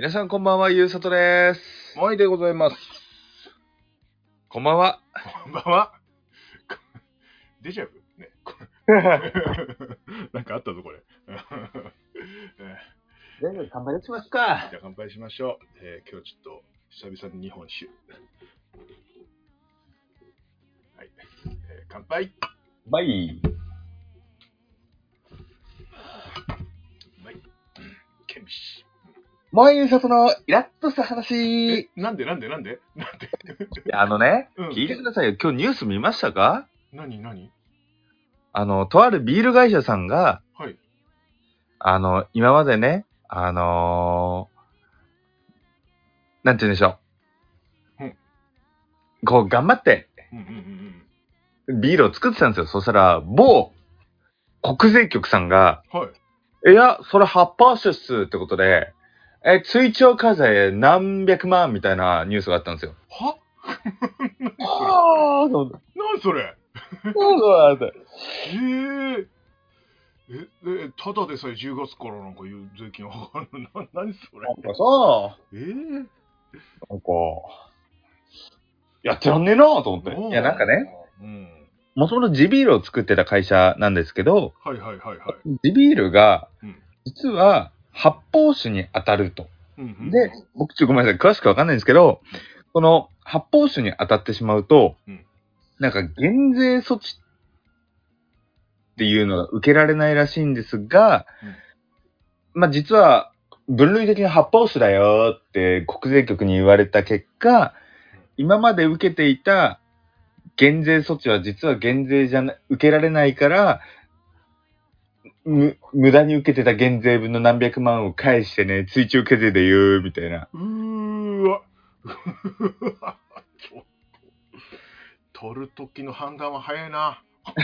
皆さんこんばんは、ゆうさとです。はいでございます。こんばんは。こんばんは。デジャブ？ね。こ なんかあったぞ、これ。えじゃあ乾杯しますーか。じゃあ乾杯しましょう。えー今日ちょっと久々に日本酒。はい。えー乾杯。バイ。もうゆうさとのイラッとした話。なんでなんでなんで？なんで？やあのね、うん聞いてくださいよ。今日ニュース見ましたか？何何？あの、とあるビール会社さんが、はい。あの、今までね、あのーなんて言うんでしょう。うんこう、頑張って、うんうんうんビールを作ってたんですよ。そしたら、某、国税局さんが、うん。はい。いや、それ発泡酒っすってことで、え、追徴課税何百万みたいなニュースがあったんですよ。は？ああ、そうだ。何それ？そうだ。へえ。え、え、ただでさえ10月からなんかいう税金上がるの？な、何それ？なんかさ、ええなんか、やってらんねえなと思って。いや、なんかね、。うん。もともと地ビールを作ってた会社なんですけど、はいはいはいはい。地ビールがうん、実は発泡酒に当たると。うんうん。で、僕ちょっとごめんなさい、詳しくわかんないんですけど、この発泡酒に当たってしまうと、うん。なんか減税措置っていうのが受けられないらしいんですが、まあ実は分類的に発泡酒だよって国税局に言われた結果、今まで受けていた減税措置は実は減税じゃな、受けられないから、む、無駄に受けてた減税分の何百万を返してね、追徴課税で言う、みたいな。うーわ。ちょっと。取る時の判断は早いな。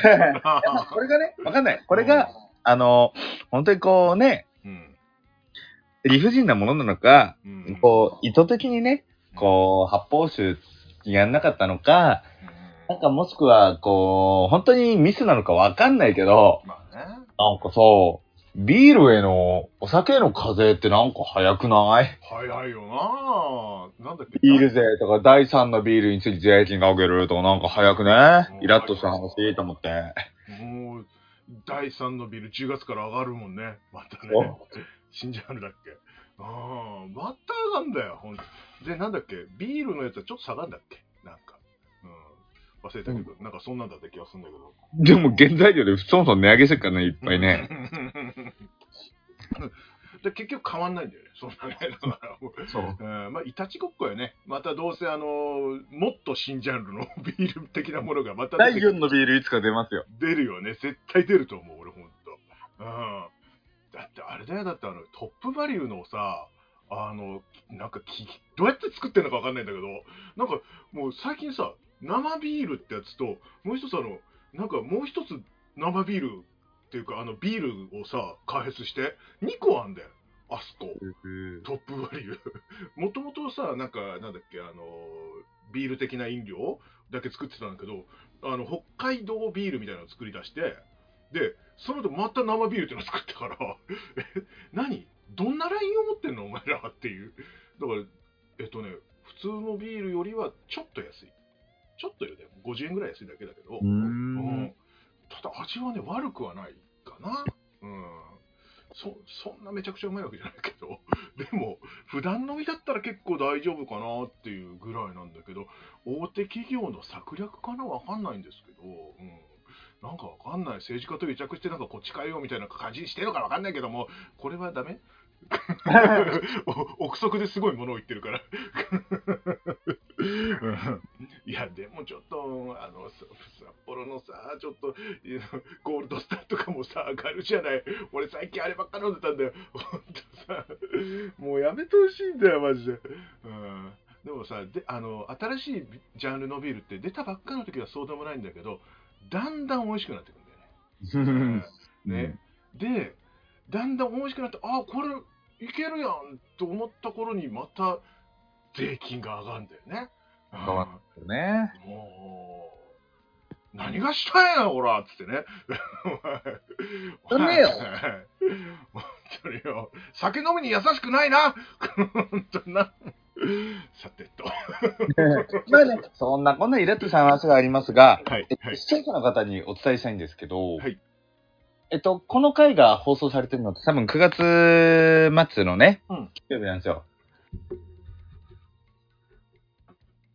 これがね、わかんない。これが、あの、本当にこうね、うん。理不尽なものなのか、うん。こう、意図的にね、こう、発泡酒やんなかったのか、なんかもしくは、こう、本当にミスなのかわかんないけど、まあね。なんかさ、ビールへの、お酒への課税ってなんか早くない？早いよな。なんだっけ？ビール税とか第3のビールについて税金が上げるとかなんか早くね？イラッとした話と思って。もう、第3のビル10月から上がるもんね。またねお。新ジャンルだっけ？ああ、また上がんだよ、ほんと。で、なんだっけ？ビールのやつはちょっと下がんだっけ？忘れたけど、なんかそんなんだった気がするんだけど。でも原材料でそもそも値上げしてるからね、いっぱいね。で結局変わんないんだよね、そんなね。だからそう。うんまあ、いたちごっこよね。またどうせ、あのもっと新ジャンルの ビール的なものがまた第出てく4のビールいつか出ますよ。出るよね。絶対出ると思う、俺、ほんと。うん。だって、あれだよ、だって、あの、トップバリューのさ、あの、なんかき、どうやって作ってんのかわかんないんだけど、なんか、もう最近さ、生ビールってやつと、もう一つあの、なんかもう一つ生ビールっていうか、あの、ビールをさ、開発して、2個あんだよ。あそこ。トップバリュー。もともとさ、なんか、なんだっけ、あの、ビール的な飲料だけ作ってたんだけど、あの、北海道ビールみたいなのを作り出して、で、その後また生ビールっていうのを作ったから、え、何？どんなラインを持ってんの？お前らっていう。だから、えっとね、普通のビールよりはちょっと安い。ちょっとよね、50円ぐらい安いだけだけど、うーん。ただ味はね、悪くはないかな。うん。そ、そんなめちゃくちゃうまいわけじゃないけど、でも、普段飲みだったら結構大丈夫かなっていうぐらいなんだけど、大手企業の策略かなわかんないんですけど、うん。なんかわかんない。政治家と癒着してなんかこっち変えようみたいな感じにしてるのかわかんないけども、これはダメ？お 憶測ですごいものを言ってるから。いや、でもちょっと、あの、さ札幌のさ、ちょっと、ゴールドスターとかもさ、上がるじゃない。俺最近あればっか飲んでたんだよ。ほんとさ、もうやめてほしいんだよ、マジで。うん。でもさであの、新しいジャンルのビールって出たばっかの時はそうでもないんだけど、だんだん美味しくなってくるんだよね。ね、で、だんだん美味しくなって、あ、これいけるやんと思った頃にまた税金が上がるんだよね。変わっね。うんもう、何がしたんや、ほらっつってね。ダメよ当によ。酒飲みに優しくないな本当な。さてと。まあね、そんなこんなイラッとした話がありますが、はい。視聴者の方にお伝えしたいんですけど、はいえっと、この回が放送されてるのって多分9月末のね、うん金曜日なんですよ。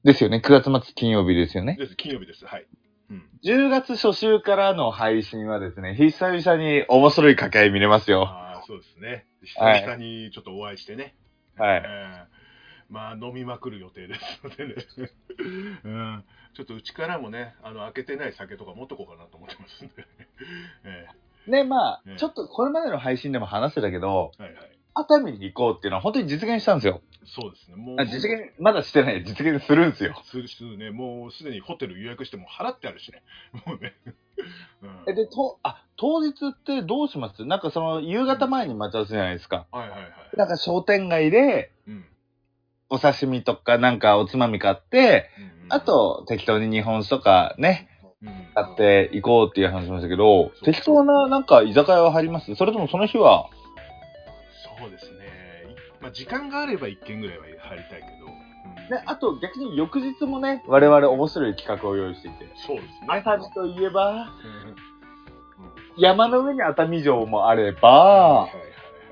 ですよね。9月末金曜日ですよね。です。金曜日です。はい。うん。10月初週からの配信はですね、久々に面白い掛け合い見れますよ。ああ、そうですね。はい久々にちょっとお会いしてね。はい。えーまあ、飲みまくる予定ですのでね。うん。ちょっとうちからもね、あの、開けてない酒とか持っとこうかなと思ってますんで。えね、まあ、ねちょっとこれまでの配信でも話してたけど、ーはいはい。熱海に行こうっていうのは本当に実現したんですよ。そうですね。もう。あ実現、まだしてない。実現するんですよ。するするね。もうすでにホテル予約しても払ってあるしね。もうね。うんえ、で、と、あ、当日ってどうします？なんかその、夕方前に待ち合わせじゃないですか。はいはいはい。なんか商店街で、うん。お刺身とかなんかおつまみ買って、うんあ、と、適当に日本酒とかね、うん、買って行こうっていう話しましたけど適当ななんか居酒屋は入ります？それともその日は、そうですね。いまあ、時間があれば1軒ぐらいは入りたいけど。うんね、あと逆に翌日もね、我々面白い企画を用意していて。そうですね。熱海といえば、山の上に熱海城もあれはいば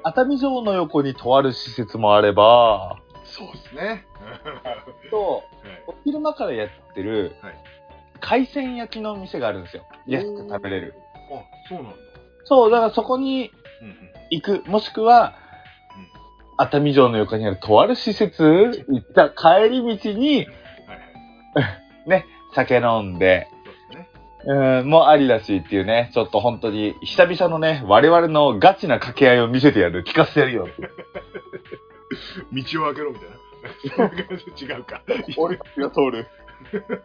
熱海城の横にとある施設もあれば、そうですね。と、はいお昼間からやってるはい、海鮮焼きの店があるんですよ。安く食べれる。あ、そうなんだ。そう、だからそこにうんうん行く、もしくは、熱海城の横にあるとある施設行った帰り道に、はいはい。ね、酒飲んで、そうん、もうありだしっていうね、ちょっと本当に久々のね、我々のガチな掛け合いを見せてやる、聞かせてやるよ。道を開けろみたいな。そんな感じ違うか。俺が通る。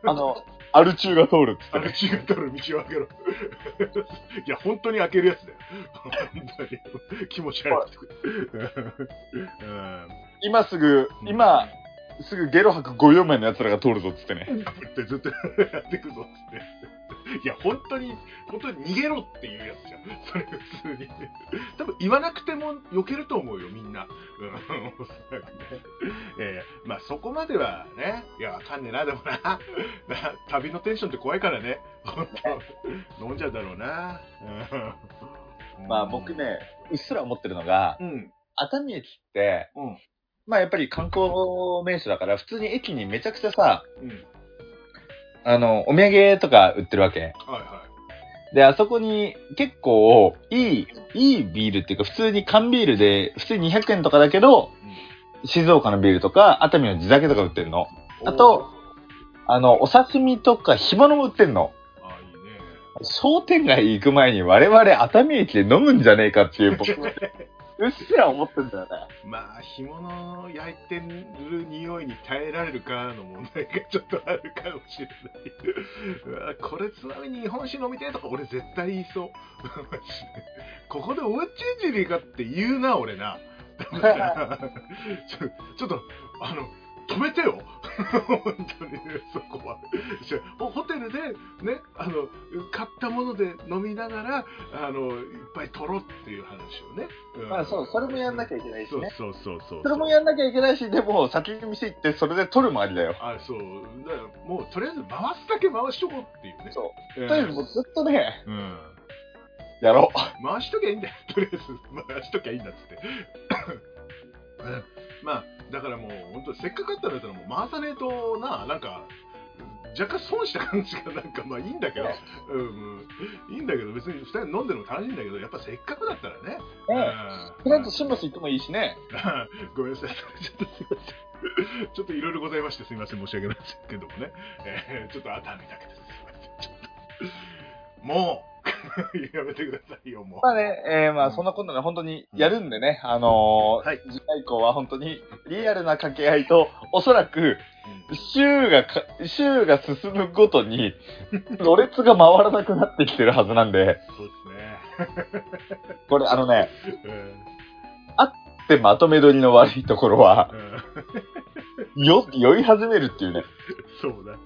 あの、アル中が通るっつってね。あれ違うとる道を開けろ。いや、本当に開けるやつだよ。本当に。気持ち悪くて。うん。今すぐ、今、すぐゲロ吐く御用面の奴らが通るぞっつってね。ってずっとやってくぞっつって。いや、本当に、本当に逃げろっていうやつじゃん。それ普通に。多分言わなくても避けると思うよ、みんな。うん、おそらくね。えーまあそこまではね、いや、わかんねえな、でもな。な旅のテンションって怖いからね。本当飲んじゃうだろうな。うん、まあ僕。ね、うっすら思ってるのが、うん。熱海駅って、うん。まあやっぱり観光名所だから、普通に駅にめちゃくちゃさ、うん。あの、お土産とか売ってるわけ。はいはい。で、あそこに結構いい、いいビールっていうか、普通に缶ビールで、普通に200円とかだけど、静岡のビールとか、熱海の地酒とか売ってるの。うんあと、あの、お刺身とか干物も売ってんの。あ、いいね。商店街行く前に我々熱海駅で飲むんじゃねえかっていう、僕、うっすら思ってんだよね。まあ、干物を焼いてる匂いに耐えられるかの問題がちょっとあるかもしれない。うわこれつまみに日本酒飲みてえとか俺絶対言いそう。ここでおうちゃうんじゃねえかって言うな、俺な。ちょちょっと、あの、止めてよ本当にね、そこは。ホホテルでね、あの、買ったもので飲みながら、あの、いっぱい取ろうっていう話をね。んまあそう、それもやんなきゃいけないしね。そうそうそうそれもやんなきゃいけないし、でも先に店行ってそれで取るもありだよ。あ、そう。だからもう、とりあえず回すだけ回しとこうっていうね。そう。うん。とりあえずもうずっとね、うん。やろ回しときゃいいんだよ。とりあえず、回しときゃいいんだっつって。う んまあ、だからもう、本当せっかくあったんだったらもう回さねえとな、なんか、若干損した感じがなんかまあいいんだけど、ねうんうん、いいんだけど別に2人飲んでるのも楽しいんだけどやっぱせっかくだったらね、う。ねうんとりあえず新橋行ってもいいしね。ごめんなさい。ちょっとすいません。ちょっといろいろございましてすいません。申し訳ないですけどもね。えーちょっと熱海だけです。すいません。ちょっと。もう、やめてくださいよ、もう。まあね、えー、まあそんなことで本当にやるんでね、あのーはい次回以降は本当にリアルな掛け合いと、おそらく、うん週がか、週が進むごとに、ろれつが回らなくなってきてるはずなんで、そうですね。これあのね、うんでまとめ取りの悪いところは、うんよ、酔い始めるっていうね。そうだ。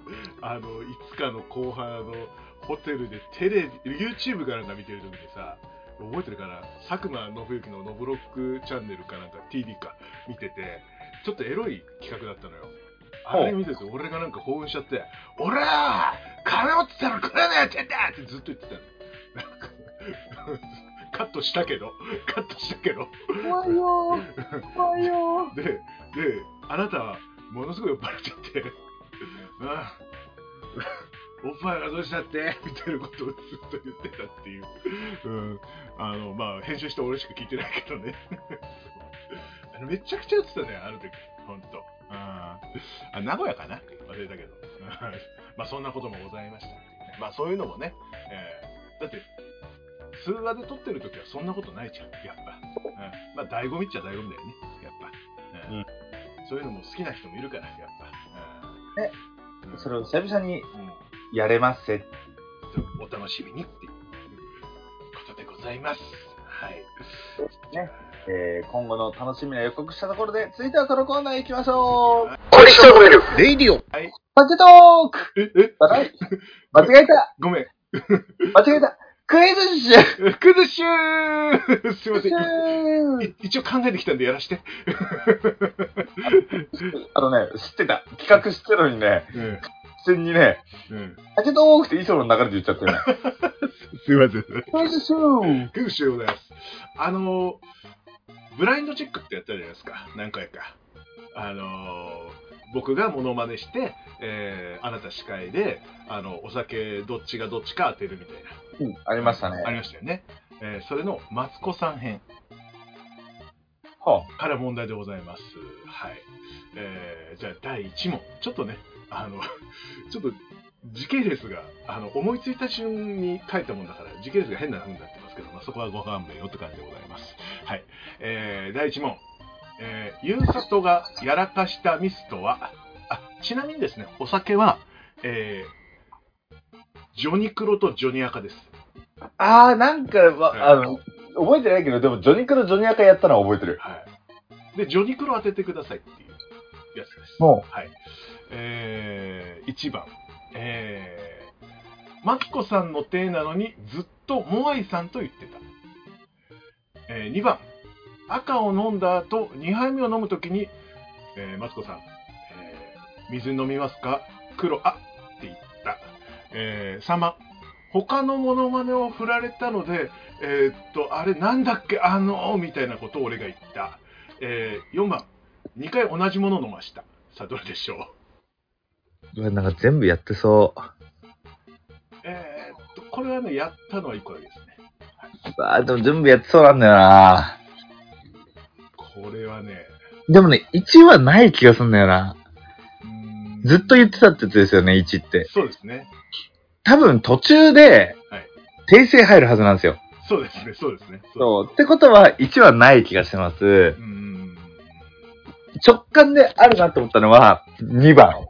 あの、いつかの後半、あの、ホテルでテレビ、YouTube からなんか見てる時にさ、覚えてるかな？佐久間信之のノブロックチャンネルかなんか TV か見てて、ちょっとエロい企画だったのよ。あれ見てて、俺がなんか興奮しちゃって、俺は金持ってたらこれなやってんだってずっと言ってたの。なんかカットしたけど、カットしたけど。怖いよー。怖いよで、で、あなたはものすごい酔っ払っちゃって、ああおっぱいがどうしたって みたいなことをずっと言ってたっていう。うん。あの、まあ、編集して俺しか聞いてないけどね。あのめちゃくちゃ言ってたね、ある時。ほんと。ああ、名古屋かな？忘れたけど。まあ、そんなこともございましたっていうね。まあ、そういうのもね、えーだって、通話で撮ってる時はそんなことないじゃん、やっぱ。うん、まあ、醍醐味っちゃ醍醐味だよね、やっぱ。うんうんそういうのも好きな人もいるから、やっぱ。えうん、うんそれを久々にうんやれますせ。お楽しみにっていうことでございます。はい。ねえー、今後の楽しみな予告したところで、続いてはこのコーナー行きましょう。これ人めるレイディオパチトークえ、え、間違えた ごめん。間違えたクイズッシュクズシューすいません。一応考えてきたんでやらして。あのね、知ってた。企画知ってるのにね、うん。普通にね、うん。パチトークって衣装の流れで言っちゃったよね。すいません。クイズッシューシューでございます。あのー、ブラインドチェックってやったじゃないですか。何回か。あのー、僕がモノマネして、えー、あなた司会で、あの、お酒どっちがどっちか当てるみたいな。うん、ありましたね。ありましたよね。えーそれのマツコさん編はから問題でございます。はい。えーじゃあ第1問。ちょっとね、あの、ちょっと時系列が、あの、思いついた順に書いたもんだから、時系列が変な風になってますけど、まあ、そこはご勘弁よって感じでございます。はい。えー第1問。えー、ゆうさとがやらかしたミスとは、あ、ちなみにですね、お酒は、えー、ジョニクロとジョニアカです。あー、なんか、わはいあの、覚えてないけど、でも、ジョニクロ、ジョニアカやったのは覚えてる。はい。で、ジョニクロ当ててくださいっていうやつです。もはい。えー、1番。えー、マキコさんの手なのにずっとモアイさんと言ってた。えー、2番。赤を飲んだ後、2杯目を飲むときに、えー、マツコさん、えー、水飲みますか？黒、あって言った。えー、3番。他のモノマネを振られたので、えーっと、あれなんだっけ？あのみたいなことを俺が言った。えー、4番。2回同じものを飲ました。さあ、どれでしょうう、うわなんか全部やってそう。えーっと、これはね、やったのは1個だけですね。うわでも全部やってそうなんだよなこれはね、でもね、1はない気がすんだよな。ずっと言ってたってやつですよね、1って。そうですね。多分途中ではい、訂正入るはずなんですよ。そうですね、そうですね。うそう。ってことは、1はない気がしてます。直感であるなと思ったのは、2番。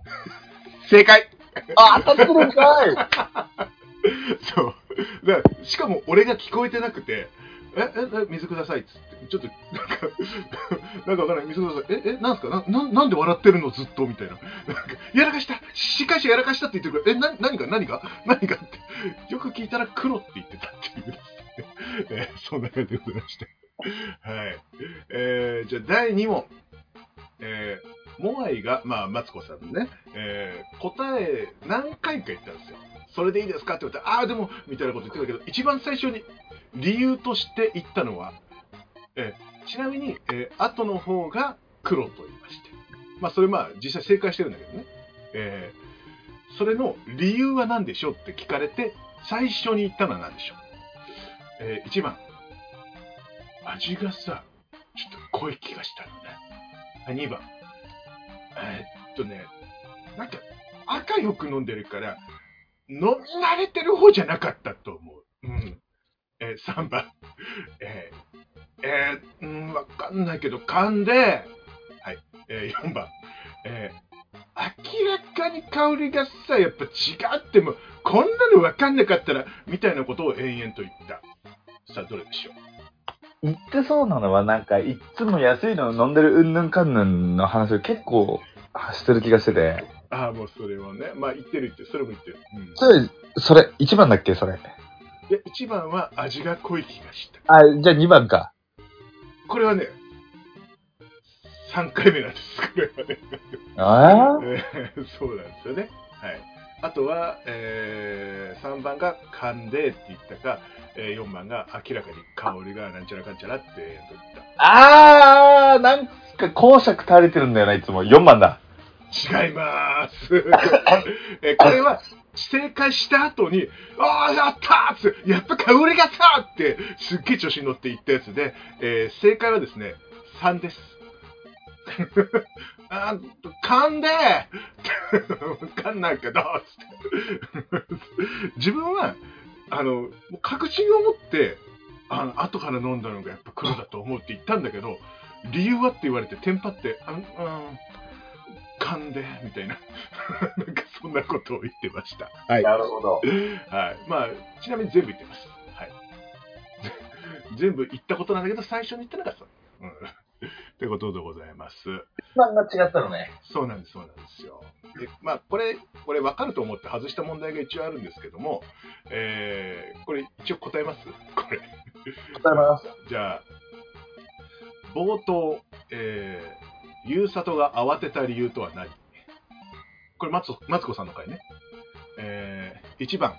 正解あ、当たってるんかい そう。だしかも俺が聞こえてなくて、え、え、え水くださいっつって、ちょっと、なんか、なんかわからない、水ください。え、え、なんすか？な、ななんで笑ってるの？ずっとみたいな。なんか、やらかした司会者やらかしたって言ってるから、え、な、何が？何が？何が？って。よく聞いたら黒って言ってたっていう。えーそんな感じでございました。はい。えー、じゃあ第2問。えー、モアイが、まあ、マツコさんのね、えー、答え何回か言ったんですよ。それでいいですかって言ったら、ああ、でも、みたいなこと言ってたけど、一番最初に理由として言ったのは、えーちなみに、えー後の方が黒と言いまして。まあ、それまあ、実際正解してるんだけどね。えーそれの理由は何でしょうって聞かれて、最初に言ったのは何でしょう。え1番。味がさ、ちょっと濃い気がしたのね。2番。えーっとね、なんか赤よく飲んでるから、飲み慣れてる方じゃなかったと思う。うん。えー3番。えー、えー、うん、わかんないけど、噛んで、はい。えー4番。え明らかに香りがさ、やっぱ違っても、こんなのわかんなかったら、みたいなことを延々と言った。さあ、どれでしょう言ってそうなのは、なんか、いっつも安いの飲んでるうんぬんかんぬんの話を結構してる気がしてて。ああ、もうそれはね。まあ、言ってる言ってる。それも言ってる。うん。それ、それ、1番だっけそれ？で、1番は味が濃い気がした。あ、じゃあ2番か。これはね、3回目なんです、これはね。あえー？そうなんですよね。はい。あとは、えー3番が噛んでって言ったか、え4番が明らかに香りがなんちゃらかんちゃらって言った。あー、なんか公爵垂れてるんだよな、いつも。4番だ。違います。えーこれは、正解した後に、ああ、やったーって、やっぱ香りがさーって、すっげえ調子に乗って言ったやつで、えー正解はですね、3です。あー噛んでー噛んないけど、つって。自分は、あの、確信を持って、あの、後から飲んだのがやっぱ黒だと思うって言ったんだけど、理由はって言われて、テンパって、あん、うん、噛んで、みたいな。なんかそんなことを言ってました。はい。なるほど。はい。まあ、ちなみに全部言ってます。はい。全部言ったことなんだけど、最初に言ったのがそう。うん。ってことでございます。1番が違ったのね。そうなんです、そうなんですよ。で、まあ、これ、これ分かると思って外した問題が一応あるんですけども、えー、これ一応答えます？これ。答えます。じゃあ、冒頭、えー、ゆうさとが慌てた理由とは何？これ、マツマツコさんの回ね。えー、1番、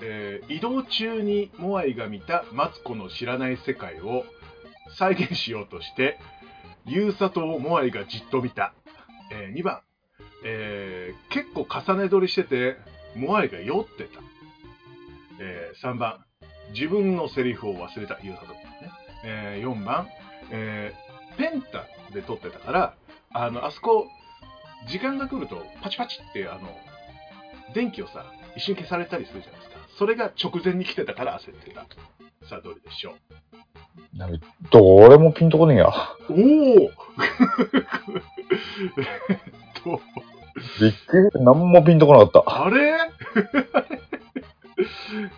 えー移動中にモアイが見たマツコの知らない世界を再現しようとして、ゆうさとモアイがじっと見た。え2番、えー結構重ね撮りしてて、モアイが酔ってた。え3番、自分のセリフを忘れた、ゆうさと、ねえー4番、えーペンタで撮ってたから、あの、あそこ、時間が来ると、パチパチって、あの、電気をさ、一瞬消されたりするじゃないですか。それが直前に来てたから焦ってた。さあ、どれでしょう。どれもピンとこねえや。おおえっと、びっくり。なんもピンとこなかった。あれ？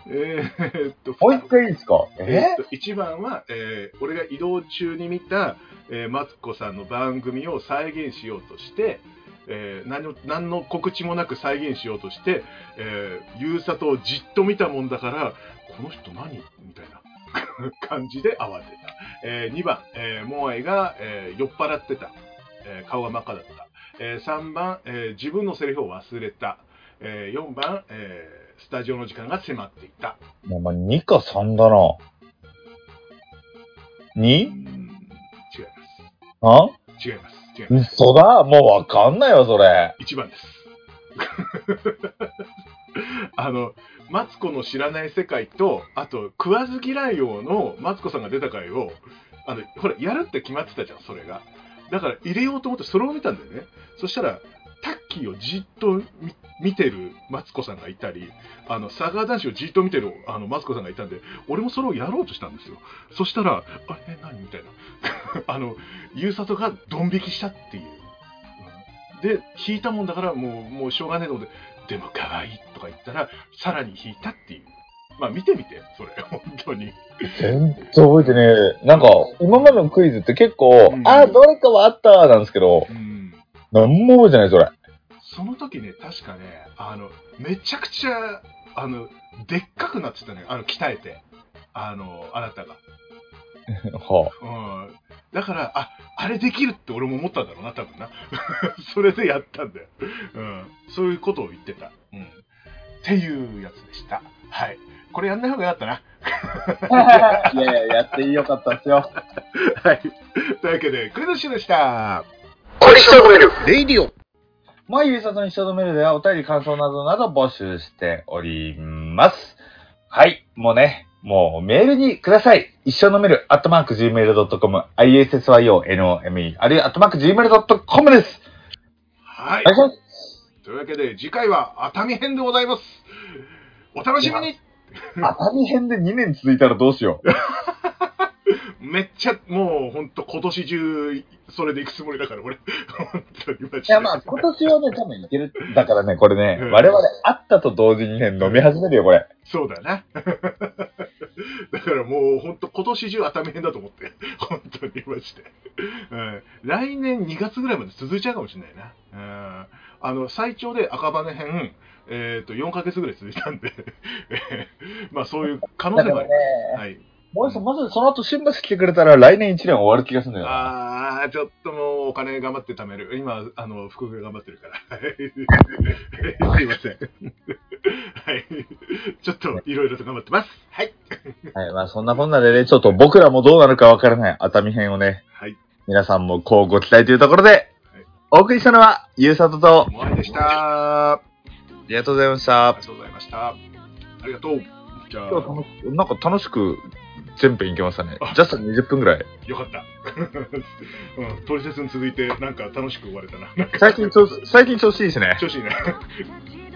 えーっと、もう一回いいですか？え？ーっと、1番は、えー俺が移動中に見た、えーマツコさんの番組を再現しようとして、えー何の何の告知もなく再現しようとして、えー、ゆうさとをじっと見たもんだから、この人何？みたいな感じで慌てた。え2番、えーモアイが、えー酔っ払ってた。えー顔が真っ赤だった。え3番、えー自分のセリフを忘れた。え4番、えースタジオの時間が迫っていた。まあまあ、2か3だな。う 2? ん違います。あ？違います。違います。嘘だもうわかんないよ、それ。1番です。あの、マツコの知らない世界と、あと、食わず嫌い王のマツコさんが出た回を、あの、ほら、やるって決まってたじゃん、それが。だから、入れようと思ってそれを見たんだよね。そしたら、タッキーをじっと見てるマツコさんがいたり、あの、サガー男子をじっと見てるあのマツコさんがいたんで、俺もそれをやろうとしたんですよ。そしたら、あれ、何？みたいな。あの、ゆうさとがドン引きしたっていう。で、弾いたもんだから、もう、もうしょうがねえので、でも可愛いとか言ったら、さらに弾いたっていう。まあ見てみて、それ、本当に。全然覚えてねえ。なんか、今までのクイズって結構、うんあ、どれかはあったなんですけど、うん。なんも覚えてない、それ。その時ね、確かね、あの、めちゃくちゃ、あの、でっかくなってたね、あの、鍛えて。あの、あなたが。はうん。だから、あ、あれできるって俺も思ったんだろうな、多分な。それでやったんだよ。うん。そういうことを言ってた。うん。っていうやつでした。はい。これやんない方がよかったな。あ。いやいや、やってよかったっすよ。はい。というわけで、クイズシでした。小石とめるレイディオまあ、ゆうさとに一度メールではお便り感想などなど募集しております。はい。もうね、もうメールにください。一生のメール、アットマーク gmail.com、issYonome、あるいはアットマーク gmail.com です。はい。というわけで、次回は熱海編でございます。お楽しみに熱海編で2年続いたらどうしよう。めっちゃ、もう、ほんと、今年中、それで行くつもりだから、俺。本当にマジで。いや、まあ、今年はね、多分いける。だからね、これねうん、我々会ったと同時にね、飲み始めるよ、これ。そうだな。だからもう、ほんと、今年中熱海編だと思って。本当にマジで。うん。来年2月ぐらいまで続いちゃうかもしれないな。うん。あの、最長で赤羽編、えっ、と、4ヶ月ぐらい続いたんで、え ーまあそういう可能性もあります。はい。もうそまずその後新橋来てくれたら来年1年終わる気がするんだよな。あー、ちょっともうお金頑張って貯める。今、あの、福岡が頑張ってるから。はいすいません。はい。ちょっといろいろと頑張ってます。はい。はい。まあそんなこんなでね、ちょっと僕らもどうなるかわからない熱海編をね、はい。皆さんもこうご期待というところで、お送りしたのは、ゆうさとと、もありでした。あありがとうございましたりが。とうございました。ありがとう。じゃあ、今日楽しく、なんか楽しく全編いけましたねあ。ジャスト20分ぐらい。よかった。うん、トリセツに続いて、なんか楽しく終われたな。最近調子、最近調子いいですね。調子いいね。